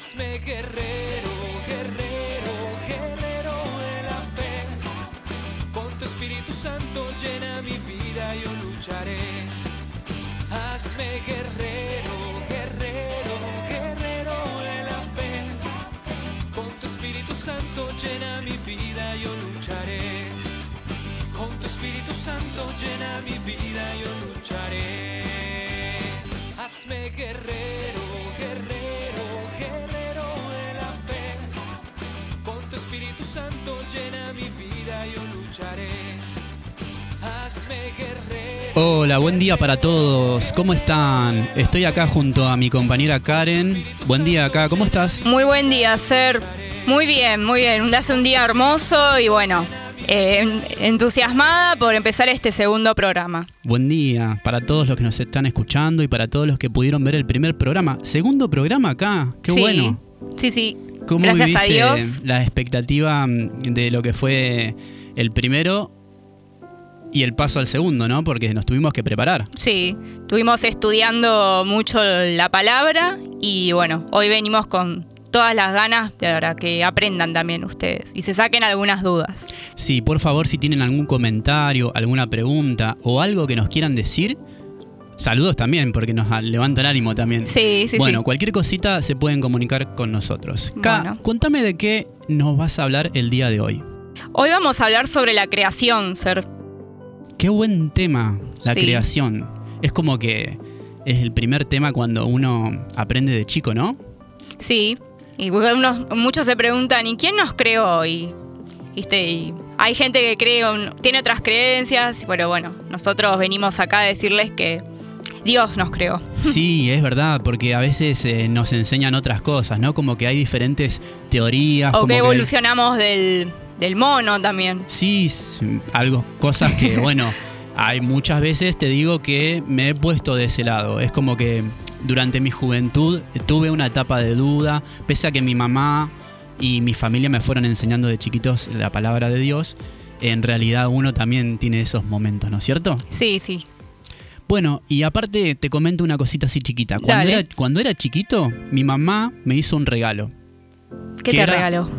Hazme guerrero, guerrero, guerrero de la fe. Con tu Espíritu Santo llena mi vida, yo lucharé. Hazme guerrero, guerrero, guerrero de la fe. Con tu Espíritu Santo llena mi vida, yo lucharé. Con tu Espíritu Santo llena mi vida, yo lucharé. Hazme guerrero, Santo llena mi vida, yo lucharé. Hazme guerrero. Hola, buen día para todos. ¿Cómo están? Estoy acá junto a mi compañera Karen. Buen día acá, ¿cómo estás? Muy buen día, Ser. Muy bien, muy bien. Hace un día hermoso y bueno, eh, entusiasmada por empezar este segundo programa. Buen día para todos los que nos están escuchando y para todos los que pudieron ver el primer programa. Segundo programa acá, qué Sí, bueno. Sí, sí. ¿Cómo Gracias a Dios. la expectativa mm, de lo que fue el primero y el paso al segundo, ¿no? Porque nos tuvimos que preparar. Sí, estuvimos estudiando mucho la palabra y bueno, hoy venimos con todas las ganas de para que aprendan también ustedes y se saquen algunas dudas. Sí, por favor, si tienen algún comentario, alguna pregunta o algo que nos quieran decir, saludos también, porque nos levanta el ánimo también. Sí, sí, bueno, sí. cualquier cosita se pueden comunicar con nosotros. Ka, Bueno. contame de qué nos vas a hablar el día de hoy. Hoy vamos a hablar sobre la creación, Ser. Qué buen tema, la Sí. creación. Es como que es el primer tema cuando uno aprende de chico, ¿no? Sí, y unos- muchos se preguntan, ¿y quién nos creó? Y, ¿viste? y hay gente que cree, tiene otras creencias, pero bueno, nosotros venimos acá a decirles que Dios nos creó. Sí, es verdad, porque a veces eh, nos enseñan otras cosas, ¿no? Como que hay diferentes teorías. O como que que- evolucionamos del, del mono también. Sí, algo, cosas que, bueno, hay muchas veces te digo que me he puesto de ese lado. Es como que durante mi juventud tuve una etapa de duda, pese a que mi mamá y mi familia me fueron enseñando de chiquitos la palabra de Dios, en realidad uno también tiene esos momentos, ¿no es cierto? Sí, sí. Bueno, y aparte te comento una cosita así chiquita. Cuando, Dale. era, cuando era chiquito, mi mamá me hizo un regalo. ¿Qué ¿Qué te era? regaló?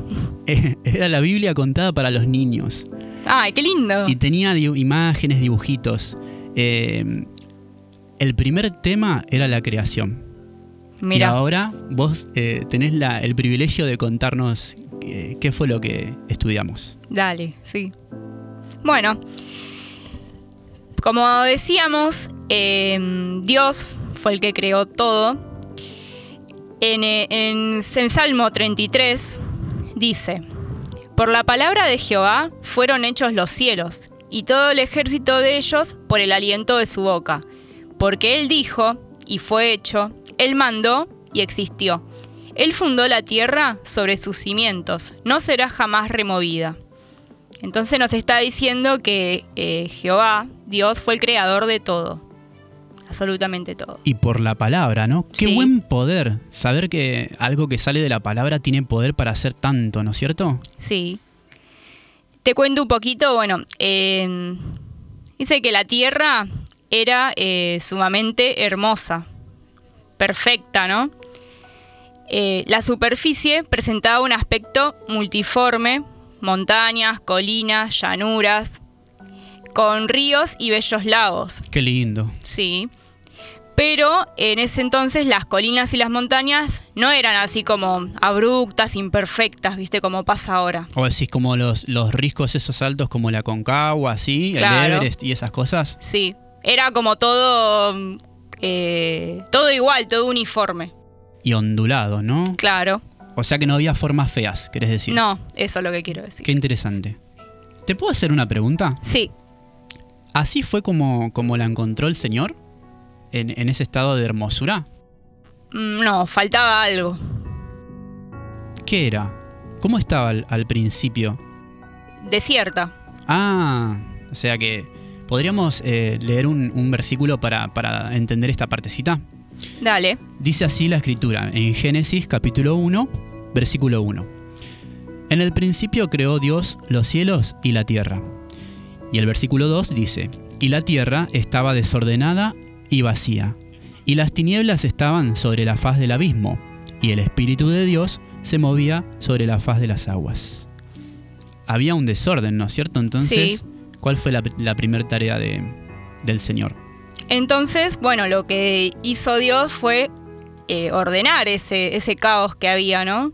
Era la Biblia contada para los niños. Ay, qué lindo. Y tenía di- imágenes, dibujitos. Eh, el primer tema era la creación. Y Mira, ahora vos eh, tenés la- el privilegio de contarnos eh, qué fue lo que estudiamos. dale, sí. Bueno, como decíamos, eh, Dios fue el que creó todo. En, eh, en el Salmo 33 dice, por la palabra de Jehová fueron hechos los cielos, y todo el ejército de ellos por el aliento de su boca. Porque él dijo, y fue hecho, él mandó, y existió. Él fundó la tierra sobre sus cimientos, no será jamás removida. Entonces nos está diciendo que eh, Jehová, Dios, fue el creador de todo. Absolutamente todo. Y por la palabra, ¿no? Qué Sí. buen poder. Saber que algo que sale de la palabra tiene poder para hacer tanto, ¿no es cierto? Sí. Te cuento un poquito, bueno, eh, dice que la tierra era eh, sumamente hermosa, perfecta, ¿no? Eh, la superficie presentaba un aspecto multiforme, montañas, colinas, llanuras, con ríos y bellos lagos. Qué lindo. Sí. Pero en ese entonces las colinas y las montañas no eran así como abruptas, imperfectas, ¿viste? Como pasa ahora. O decís como los, los riscos esos altos como la Concagua, así, Claro. el Everest y esas cosas. Sí. Era como todo. eh, todo igual, todo uniforme. Y ondulado, ¿no? Claro. O sea que no había formas feas, querés decir. No, eso es lo que quiero decir. Qué interesante. ¿Te puedo hacer una pregunta? Sí. ¿Así fue como, como la encontró el Señor? En, en ese estado de hermosura. Mm, No, faltaba algo. ¿Qué era? ¿Cómo estaba al, al principio? Desierta. Ah, o sea que podríamos eh, leer un, un versículo para, para entender esta partecita. Dale. Dice así la escritura en Génesis capítulo 1, versículo 1. En el principio creó Dios los cielos y la tierra. Y el versículo 2 dice, y la tierra estaba desordenada y vacía, y las tinieblas estaban sobre la faz del abismo, y el Espíritu de Dios se movía sobre la faz de las aguas. Había un desorden, ¿no es cierto? Entonces, Sí. ¿cuál fue la, la primera tarea de- del Señor? Entonces, bueno, lo que hizo Dios fue eh, ordenar ese, ese caos que había, ¿no?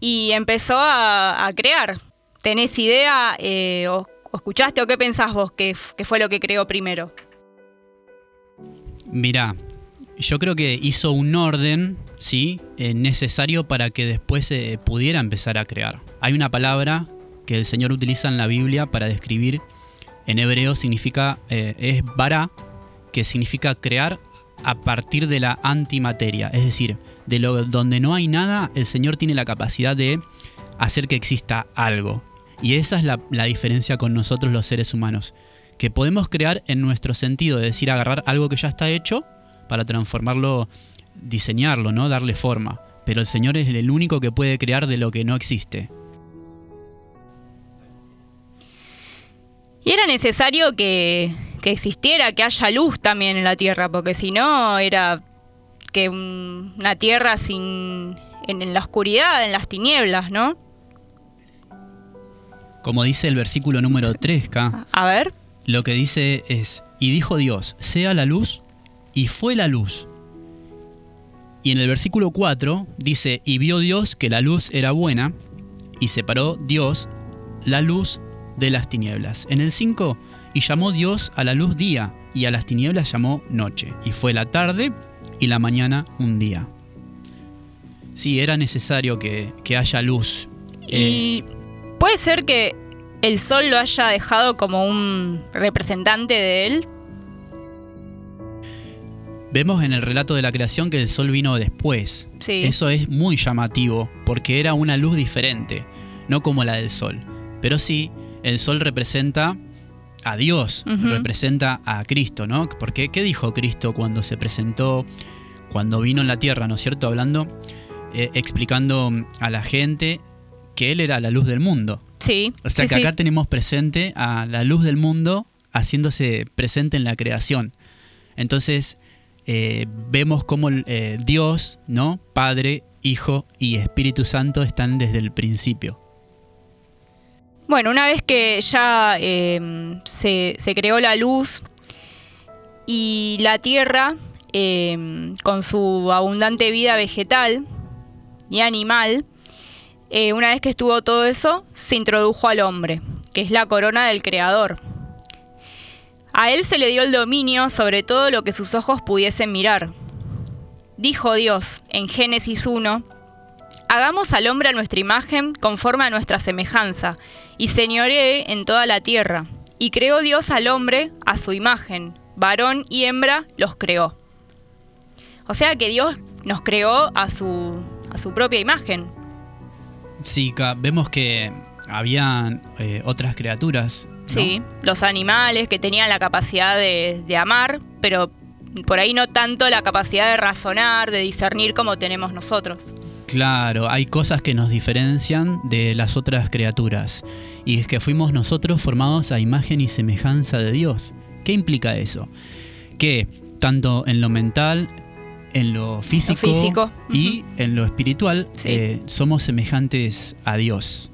Y empezó a, crear. ¿Tenés idea eh, o, escuchaste o qué pensás vos que, fue lo que creó primero? Mirá, yo creo que hizo un orden, ¿sí? Eh, necesario para que después se pudiera empezar a crear. Hay una palabra que el Señor utiliza en la Biblia para describir, en hebreo significa, eh, es bara, que significa crear a partir de la antimateria. Es decir, de lo donde no hay nada, el Señor tiene la capacidad de hacer que exista algo. Y esa es la, la diferencia con nosotros los seres humanos. Que podemos crear en nuestro sentido, es decir, agarrar algo que ya está hecho para transformarlo, diseñarlo, ¿no? Darle forma. Pero el Señor es el único que puede crear de lo que no existe. Y era necesario que, que existiera, que haya luz también en la Tierra, porque si no era que una Tierra sin en, en la oscuridad, en las tinieblas, ¿no? Como dice el versículo número 3K, A ver. lo que dice es, y dijo Dios, sea la luz, y fue la luz. Y en el versículo 4 dice, y vio Dios que la luz era buena, y separó Dios la luz de las tinieblas. En el 5, y llamó Dios a la luz día, y a las tinieblas llamó noche, y fue la tarde y la mañana un día. Sí, era necesario que, que haya luz. Eh, Y puede ser que el sol lo haya dejado como un representante de él. Vemos en el relato de la creación que el sol vino después. Sí. Eso es muy llamativo, porque era una luz diferente, no como la del sol. Pero sí, el sol representa a Dios, representa a Cristo, ¿no? Porque, ¿qué dijo Cristo cuando se presentó, cuando vino en la tierra, ¿no es cierto? Hablando, eh, explicando a la gente que Él era la luz del mundo. Sí. O sea sí, que sí. acá tenemos presente a la luz del mundo haciéndose presente en la creación. Entonces eh, vemos cómo eh, Dios, ¿no? Padre, Hijo y Espíritu Santo están desde el principio. Bueno, una vez que ya eh, se, creó la luz y la tierra, eh, con su abundante vida vegetal y animal, eh, una vez que estuvo todo eso, se introdujo al hombre, que es la corona del creador. A él se le dio el dominio sobre todo lo que sus ojos pudiesen mirar. Dijo Dios en Génesis 1, Hagamos al hombre a nuestra imagen, conforme a nuestra semejanza, y señoree en toda la tierra. Y creó Dios al hombre a su imagen, varón y hembra los creó. O sea que Dios nos creó a su, a su propia imagen. Sí, vemos que había otras criaturas. ¿no? Sí, los animales que tenían la capacidad de, de amar, pero por ahí no tanto la capacidad de razonar, de discernir como tenemos nosotros. Claro, hay cosas que nos diferencian de las otras criaturas. Y es que fuimos nosotros formados a imagen y semejanza de Dios. ¿Qué implica eso? Que tanto en lo mental, en lo físico, físico, y en lo espiritual Sí. eh, somos semejantes a Dios.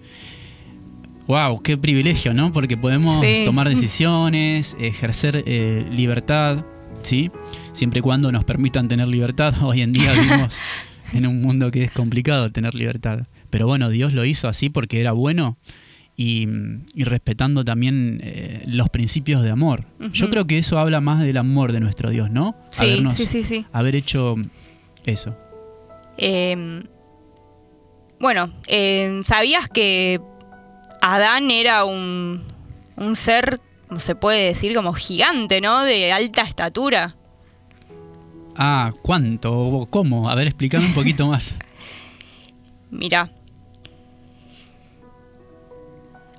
Wow, qué privilegio, ¿no? Porque podemos Sí. tomar decisiones, ejercer eh, libertad, ¿sí? Siempre y cuando nos permitan tener libertad. Hoy en día vivimos en un mundo que es complicado tener libertad. Pero bueno, Dios lo hizo así porque era bueno y, y respetando también eh, los principios de amor. Yo creo que eso habla más del amor de nuestro Dios, ¿no? Sí, Habernos- sí, sí, sí. Haber hecho eso. Eh, bueno, eh, ¿sabías que Adán era un, un ser, se puede decir, como gigante, ¿no? De alta estatura. Ah, ¿cuánto? ¿O ¿Cómo? A ver, explícame un poquito más. Mira.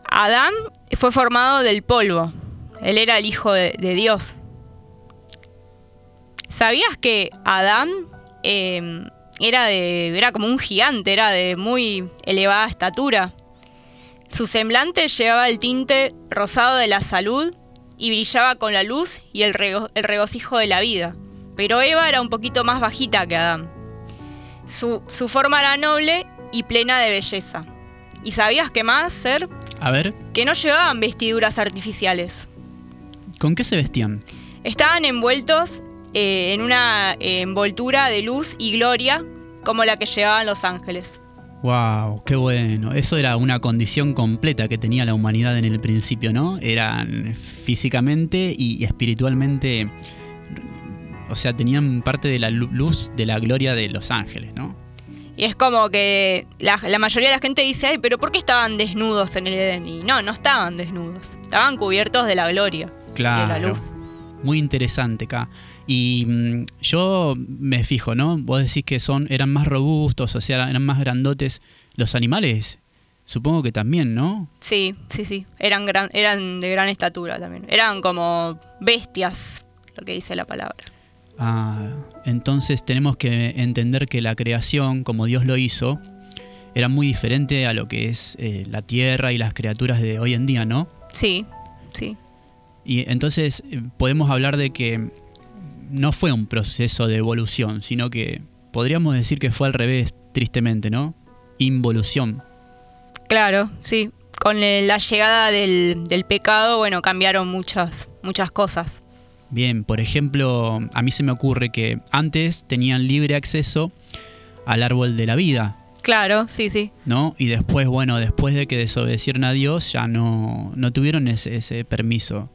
Adán fue formado del polvo. Él era el hijo de, Dios. ¿Sabías que Adán eh, era, de, era como un gigante, era de muy elevada estatura? Su semblante llevaba el tinte rosado de la salud y brillaba con la luz y el regocijo de la vida. Pero Eva era un poquito más bajita que Adán. Su, su forma era noble y plena de belleza. ¿Y sabías qué más, Ser? A ver, Que no llevaban vestiduras artificiales. ¿con qué se vestían? Estaban envueltos eh, en una eh, envoltura de luz y gloria como la que llevaban los ángeles. Wow, qué bueno. Eso era una condición completa que tenía la humanidad en el principio, ¿no? Eran físicamente y espiritualmente, o sea, tenían parte de la lu- luz de la gloria de los ángeles, ¿no? Y es como que la, la mayoría de la gente dice, ay, pero ¿por qué estaban desnudos en el Edén? Y no, no estaban desnudos. Estaban cubiertos de la gloria. Claro. De la luz. Muy interesante acá. Y mm, yo me fijo, ¿no? Vos decís que son, eran más robustos, o sea, eran más grandotes. Los animales, supongo que también, ¿no? Sí, sí, sí. Eran, gran, eran de gran estatura también. Eran como bestias, lo que dice la palabra. Ah, entonces tenemos que entender que la creación, como Dios lo hizo, era muy diferente a lo que es eh, la tierra y las criaturas de hoy en día, ¿no? Sí, sí. Y entonces eh, podemos hablar de que no fue un proceso de evolución, sino que podríamos decir que fue al revés, tristemente, ¿no? Involución. Claro, sí. Con la llegada del, del pecado, bueno, cambiaron muchas, muchas cosas. Bien, por ejemplo, a mí se me ocurre que antes tenían libre acceso al árbol de la vida, Claro, sí, sí. ¿no? Y después, bueno, después de que desobedecieron a Dios, ya no, no tuvieron ese, ese permiso.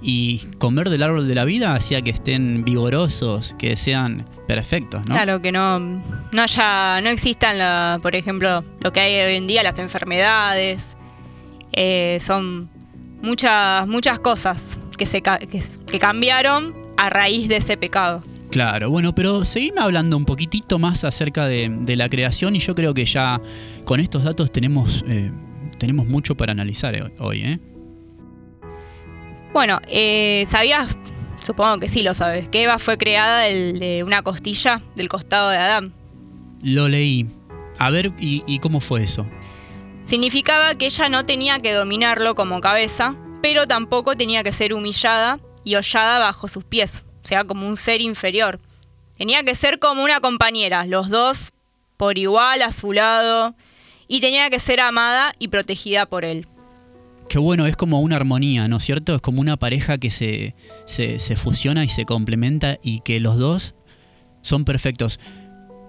Y comer del árbol de la vida hacía que estén vigorosos, que sean perfectos, ¿no? Claro, que no, no haya, no existan, la, por ejemplo, lo que hay hoy en día, las enfermedades. Eh, son muchas, muchas cosas que, se, ca- que, s- que cambiaron a raíz de ese pecado. Claro, bueno, pero seguime hablando un poquitito más acerca de, de la creación y yo creo que ya con estos datos tenemos, eh, tenemos mucho para analizar eh, hoy, ¿eh? Bueno, eh, ¿sabías? Supongo que sí lo sabes, que Eva fue creada del- de una costilla del costado de Adán. Lo leí. A ver, ¿y, y cómo fue eso? Significaba que ella no tenía que dominarlo como cabeza, pero tampoco tenía que ser humillada y hollada bajo sus pies, o sea, como un ser inferior. Tenía que ser como una compañera, los dos por igual a su lado, y tenía que ser amada y protegida por él. Qué bueno, es como una armonía, ¿no es cierto? Es como una pareja que se, se, se fusiona y se complementa y que los dos son perfectos.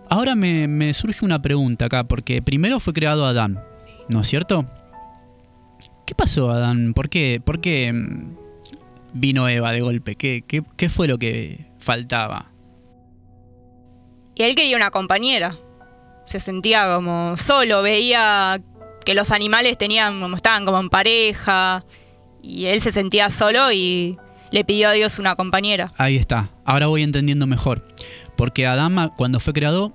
Ahora me, me surge una pregunta acá, porque primero fue creado Adán, ¿no es cierto? ¿Qué pasó, Adán? ¿Por qué, por qué mm, vino Eva de golpe? ¿Qué, qué, qué fue lo que faltaba? Y él quería una compañera. Se sentía como solo, veía que los animales tenían como estaban como en pareja y él se sentía solo y le pidió a Dios una compañera. Ahí está. Ahora voy entendiendo mejor. Porque Adán, cuando fue creado,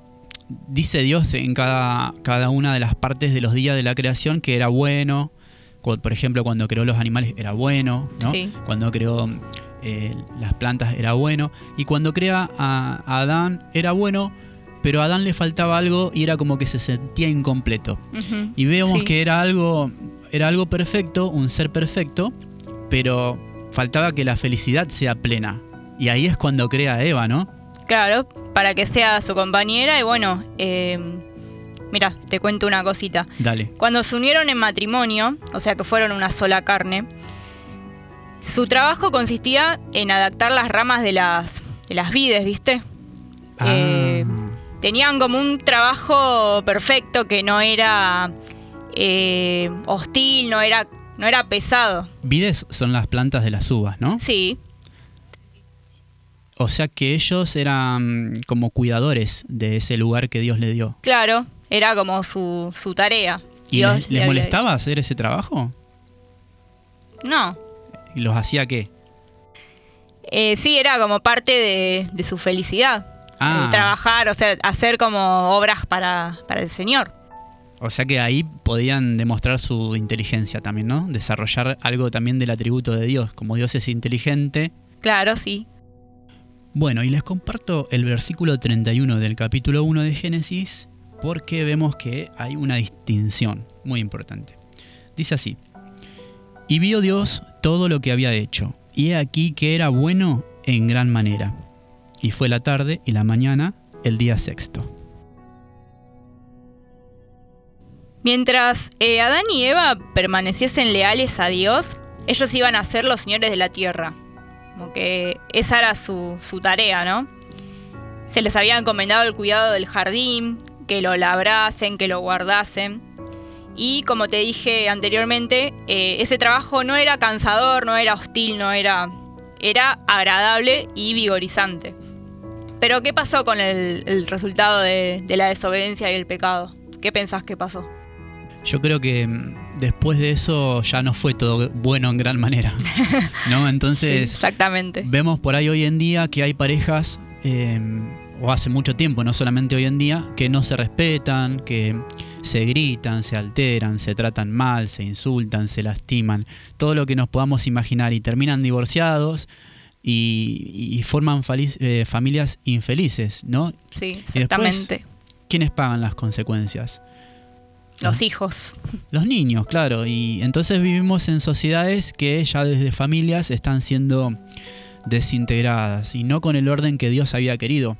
dice Dios en cada, cada una de las partes de los días de la creación que era bueno. Por ejemplo, cuando creó los animales era bueno, ¿no? Sí. Cuando creó eh, las plantas era bueno. Y cuando crea a, a Adán era bueno, pero a Adán le faltaba algo y era como que se sentía incompleto. Y vemos Sí. que era algo, era algo perfecto, un ser perfecto, pero faltaba que la felicidad sea plena. Y ahí es cuando crea a Eva, ¿no? Claro, para que sea su compañera y bueno, eh, mira, te cuento una cosita. Dale. Cuando se unieron en matrimonio, o sea que fueron una sola carne, su trabajo consistía en adaptar las ramas de las, de las vides, ¿viste? Eh, Ah, tenían como un trabajo perfecto que no era eh, hostil, no era, no era pesado. vides son las plantas de las uvas, ¿no? Sí, O sea que ellos eran como cuidadores de ese lugar que Dios le dio. claro, era como su, su tarea. ¿Y Dios les, molestaba hacer ese trabajo? No, ¿Y los hacía qué? Eh, sí, era como parte de, de su felicidad. Ah. Trabajar, o sea, hacer como obras para, para el Señor. O sea que ahí podían demostrar su inteligencia también, ¿no? Desarrollar algo también del atributo de Dios. Como Dios es inteligente, Claro, sí. Bueno, y les comparto el versículo 31 del capítulo 1 de Génesis porque vemos que hay una distinción muy importante. Dice así, y vio Dios todo lo que había hecho, y he aquí que era bueno en gran manera. Y fue la tarde y la mañana el día sexto. Mientras eh, Adán y Eva permaneciesen leales a Dios, ellos iban a ser los señores de la tierra. Como que esa era su, su tarea, ¿no? Se les había encomendado el cuidado del jardín, que lo labrasen, que lo guardasen. Y como te dije anteriormente, eh, ese trabajo no era cansador, no era hostil, no era. era agradable y vigorizante. Pero, ¿qué pasó con el, el resultado de, de la desobediencia y el pecado? ¿Qué pensás que pasó? Yo creo que mm, después de eso ya no fue todo bueno en gran manera. ¿No? Sí, Entonces, exactamente. vemos por ahí hoy en día que hay parejas, eh, o hace mucho tiempo, no solamente hoy en día, que no se respetan, que se gritan, se alteran, se tratan mal, se insultan, se lastiman, todo lo que nos podamos imaginar y terminan divorciados y, y forman faliz- eh, familias infelices, ¿no? Sí, después- exactamente. ¿Quiénes pagan las consecuencias? Los hijos. Los niños, claro. Y entonces vivimos en sociedades que ya desde familias están siendo desintegradas y no con el orden que Dios había querido.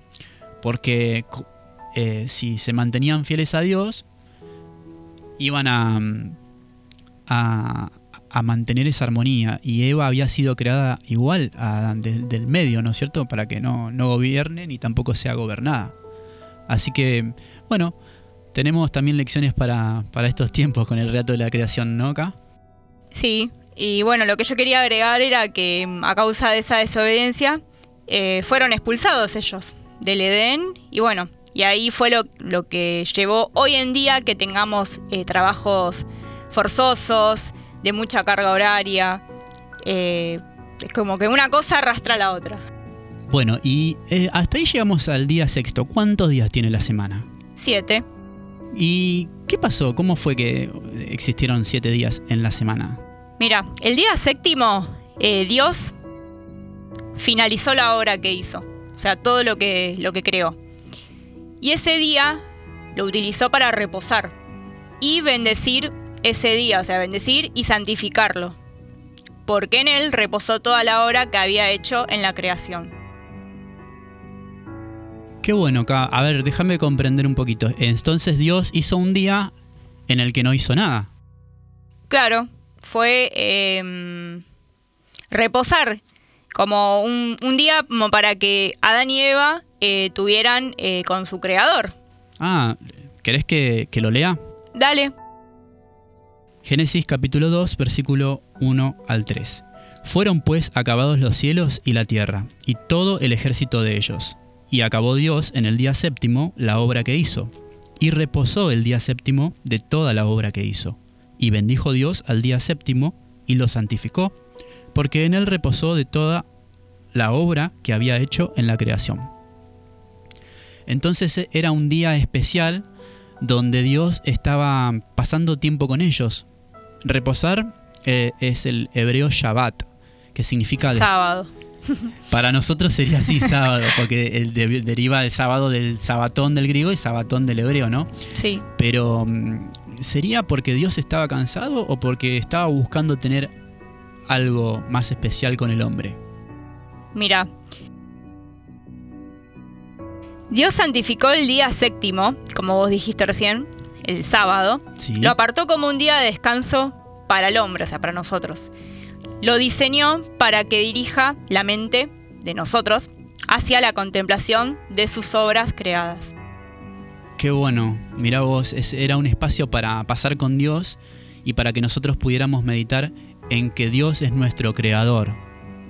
Porque eh, si se mantenían fieles a Dios, iban a, a, mantener esa armonía. Y Eva había sido creada igual a de- del medio, ¿no es cierto? Para que no, gobierne ni tampoco sea gobernada. Así que, bueno, tenemos también lecciones para, estos tiempos con el relato de la creación, ¿no? Acá. Sí, y bueno, lo que yo quería agregar era que mm, a causa de esa desobediencia eh, fueron expulsados ellos del Edén y bueno, y ahí fue lo, lo que llevó hoy en día que tengamos eh, trabajos forzosos, de mucha carga horaria. eh, es como que una cosa arrastra a la otra. Bueno, y eh, hasta ahí llegamos al día sexto. ¿Cuántos días tiene la semana? Siete. ¿Y qué pasó? ¿Cómo fue que existieron siete días en la semana? Mira, el día séptimo, eh, Dios finalizó la obra que hizo, o sea, todo lo que, lo que creó. Y ese día lo utilizó para reposar y bendecir ese día, o sea, bendecir y santificarlo, porque en él reposó toda la obra que había hecho en la creación. Qué bueno, acá. A ver, déjame comprender un poquito. Entonces Dios hizo un día en el que no hizo nada. Claro, fue eh, reposar como un, un día como para que Adán y Eva eh, tuvieran eh, con su creador. Ah, ¿querés que, que lo lea? Dale. Génesis capítulo 2, versículo 1 al 3. Fueron pues acabados los cielos y la tierra, y todo el ejército de ellos. Y acabó Dios en el día séptimo la obra que hizo, y reposó el día séptimo de toda la obra que hizo. Y bendijo Dios al día séptimo, y lo santificó, porque en él reposó de toda la obra que había hecho en la creación. Entonces era un día especial donde Dios estaba pasando tiempo con ellos. Reposar eh, es el hebreo Shabbat, que significa Sábado. para nosotros sería así sábado, porque el de- deriva del sábado del sabatón del griego y sabatón del hebreo, ¿no? Sí. Pero mm, ¿sería porque Dios estaba cansado o porque estaba buscando tener algo más especial con el hombre? Mira. Dios santificó el día séptimo, como vos dijiste recién, el sábado. Sí. Lo apartó como un día de descanso para el hombre, o sea, para nosotros. Lo diseñó para que dirija la mente de nosotros hacia la contemplación de sus obras creadas. Qué bueno, mira vos, es- era un espacio para pasar con Dios y para que nosotros pudiéramos meditar en que Dios es nuestro creador,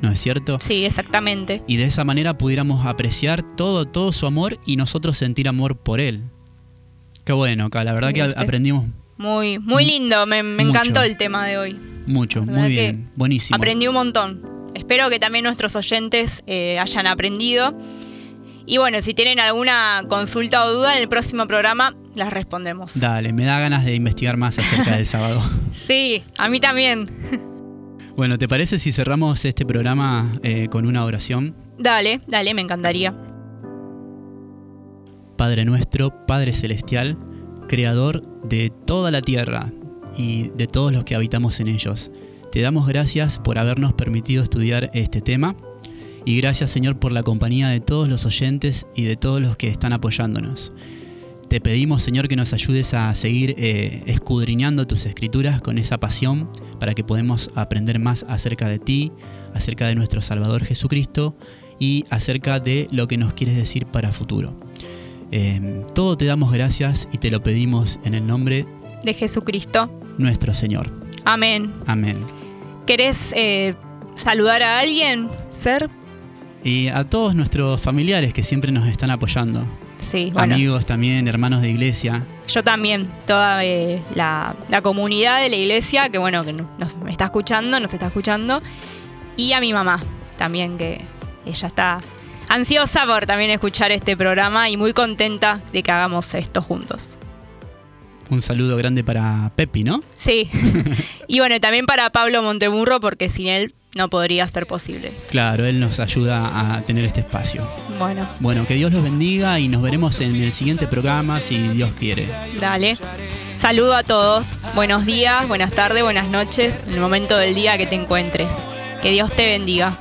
¿no es cierto? Sí, exactamente. Y de esa manera pudiéramos apreciar todo, todo su amor y nosotros sentir amor por Él. Qué bueno, acá, la verdad que aprendimos Muy, muy lindo, me, encantó el tema de hoy. mucho, muy bien, buenísimo. Aprendí un montón. Espero que también nuestros oyentes eh, hayan aprendido. Y bueno, si tienen alguna consulta o duda en el próximo programa, las respondemos. Dale, me da ganas de investigar más acerca del sábado. Sí, a mí también. Bueno, ¿te parece si cerramos este programa eh, con una oración? Dale, dale, me encantaría. Padre nuestro, Padre celestial, creador de toda la tierra y de todos los que habitamos en ellos. Te damos gracias por habernos permitido estudiar este tema y gracias Señor por la compañía de todos los oyentes y de todos los que están apoyándonos. te pedimos, Señor, que nos ayudes a seguir eh, escudriñando tus escrituras con esa pasión para que podamos aprender más acerca de ti, acerca de nuestro Salvador Jesucristo y acerca de lo que nos quieres decir para futuro. Eh, todo te damos gracias y te lo pedimos en el nombre De Jesucristo. nuestro Señor. Amén. Amén. ¿Querés eh, saludar a alguien, Ser? Y a todos nuestros familiares que siempre nos están apoyando, Sí, bueno. amigos también, hermanos de iglesia, Yo también, toda eh, la, la comunidad de la iglesia, que bueno, que nos me está escuchando, nos está escuchando. Y a mi mamá también, que ella está ansiosa por también escuchar este programa y muy contenta de que hagamos esto juntos. un saludo grande para Pepi, ¿no? Sí. y bueno, también para Pablo Montemurro, porque sin él no podría ser posible. Claro, él nos ayuda a tener este espacio. Bueno, Bueno, que Dios los bendiga y nos veremos en el siguiente programa si Dios quiere. dale. Saludo a todos. Buenos días, buenas tardes, buenas noches, en el momento del día que te encuentres. Que Dios te bendiga.